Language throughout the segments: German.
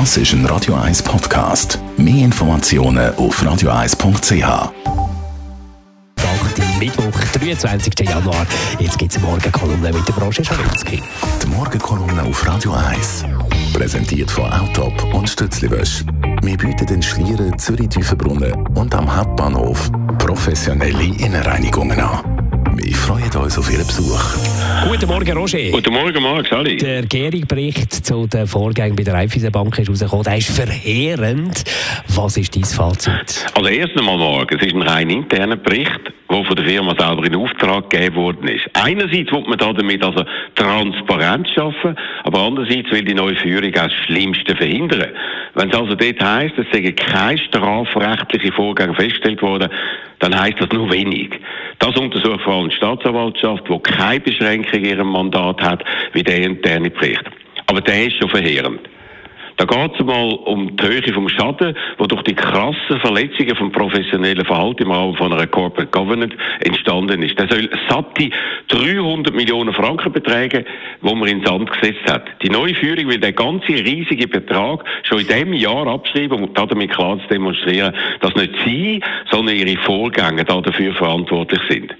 Das ist ein Radio 1 Podcast. Mehr Informationen auf radio1.ch. Mittwoch, 23. Januar. Jetzt gibt es Morgenkolumne mit der Branche Schawinski. Die Morgenkolumne auf Radio 1. Präsentiert von Autop und Stützliwösch. Wir bieten den Schlieren Zürich-Tiefenbrunnen und am Hauptbahnhof professionelle Innenreinigungen an. Wir freuen uns auf Ihren Besuch. Guten Morgen, Roger. Guten Morgen, Marc, Sali. Der Gehrig-Bericht zu den Vorgängen bei der Raiffeisenbank ist rausgekommen. Der ist verheerend. Was ist dein Fazit? Also erst einmal, Marc, es ist ein rein interner Bericht, der von der Firma selber in Auftrag gegeben worden ist. Einerseits will man damit also Transparenz schaffen, aber andererseits will die neue Führung auch das Schlimmste verhindern. Wenn es also dort heisst, es seien keine strafrechtlichen Vorgänge festgestellt worden, dann heisst das nur wenig. Das untersucht vor allem die Staatsanwaltschaft, die keine Beschränkung in ihrem Mandat hat, wie der interne Bericht. Aber der ist schon verheerend. Da geht es mal um die Höhe vom Schaden, der durch die krassen Verletzungen vom professionellen Verhalten im Rahmen von einer Corporate Governance entstanden ist. Der soll satte 300 Millionen Franken betragen, wo man ins Sand gesetzt hat. Die neue Führung will den ganzen riesigen Betrag schon in diesem Jahr abschreiben, um damit klar zu demonstrieren, dass nicht sie, sondern ihre Vorgänger dafür verantwortlich sind.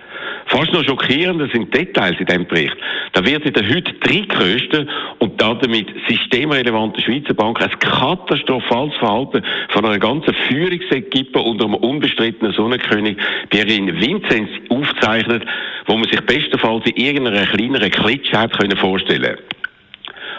Fast noch schockierender sind Details in diesem Bericht. Da wird in der heute drittgrößten und damit systemrelevanten Schweizer Bank ein katastrophales Verhalten von einer ganzen Führungsequipe unter einem unbestrittenen Sonnenkönig Pierin Vinzenz aufzeichnet, wo man sich bestenfalls in irgendeiner kleineren Klitsche vorstellen können.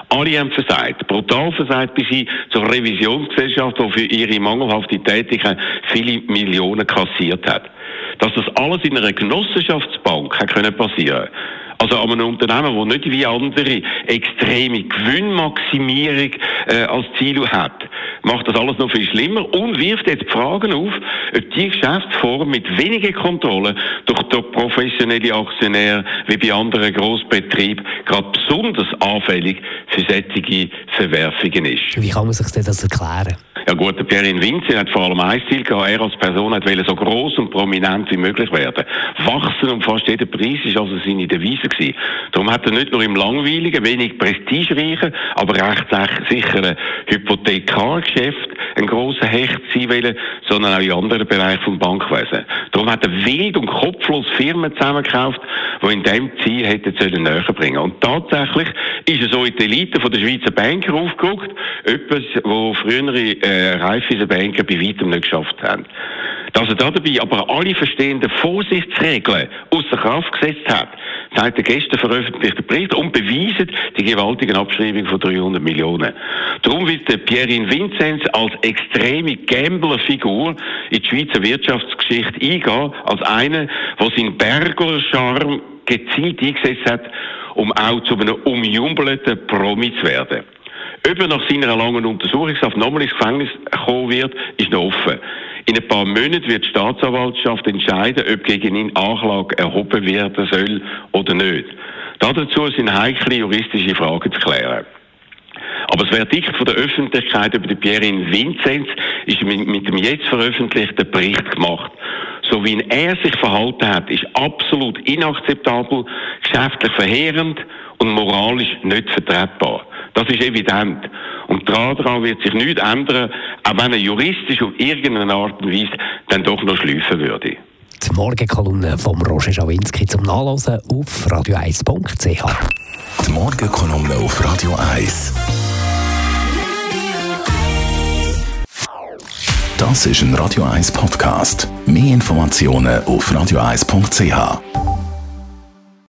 Alle haben versagt, brutal versagt bis hin zur Revisionsgesellschaft, die für ihre mangelhafte Tätigkeit viele Millionen kassiert hat. Dass das alles in einer Genossenschaftsbank können passieren also an einem Unternehmen, das nicht wie andere extreme Gewinnmaximierung äh, als Ziel hat, macht das alles noch viel schlimmer und wirft jetzt Fragen auf, ob die Geschäftsform mit weniger Kontrolle durch die professionelle Aktionäre wie bei anderen Grossbetrieben gerade besonders anfällig für solche Verwerfungen ist. Wie kann man sich das erklären? Ja gut, der Pierre Vinci hat vor allem ein Ziel gehabt. Er als Person hat so groß und prominent wie möglich werden. Wachsen um fast jeden Preis ist also seine Devise gewesen. Darum hat er nicht nur im langweiligen, wenig prestigereichen, aber recht sicheren Hypothekargeschäft ein grosser Hecht sein wollen, sondern auch in anderen Bereichen vom Bankwesen. Darum hat er wild und kopflos Firmen zusammengekauft, die in dem Ziel hätten sollen näher bringen. Und tatsächlich ist er so in die Elite der Schweizer Banker aufgerückt, etwas, wo frühere äh, Raiffeisenbanker bei weitem nicht geschafft haben. Dass er dabei aber alle verstehenden Vorsichtsregeln außer Kraft gesetzt hat, zeigt der gestern veröffentlichte Bericht und beweist die gewaltigen Abschreibungen von 300 Millionen. Darum wird der Pierin Vinzenz als extreme Gamblerfigur in die Schweizer Wirtschaftsgeschichte eingehen, als einer, der seinen Berger-Charme gezielt eingesetzt hat, um auch zu einem umjubelten Promi zu werden. Ob er nach seiner langen Untersuchungshaft nochmal ins Gefängnis kommen wird, ist noch offen. In ein paar Monaten wird die Staatsanwaltschaft entscheiden, ob gegen ihn Anklage erhoben werden soll oder nicht. Dazu sind heikle juristische Fragen zu klären. Aber das Verdikt von der Öffentlichkeit über die Pierin Vinzenz ist mit dem jetzt veröffentlichten Bericht gemacht. So wie er sich verhalten hat, ist absolut inakzeptabel, geschäftlich verheerend und moralisch nicht vertretbar. Das ist evident. Und daran wird sich nichts ändern, auch wenn er juristisch auf irgendeine Art und Weise dann doch noch schleifen würde. Die Morgenkolumne vom Roger Schawinski zum Nachlesen auf radio1.ch. Die Morgenkolumne auf Radio 1. Das ist ein Radio 1 Podcast. Mehr Informationen auf radio1.ch.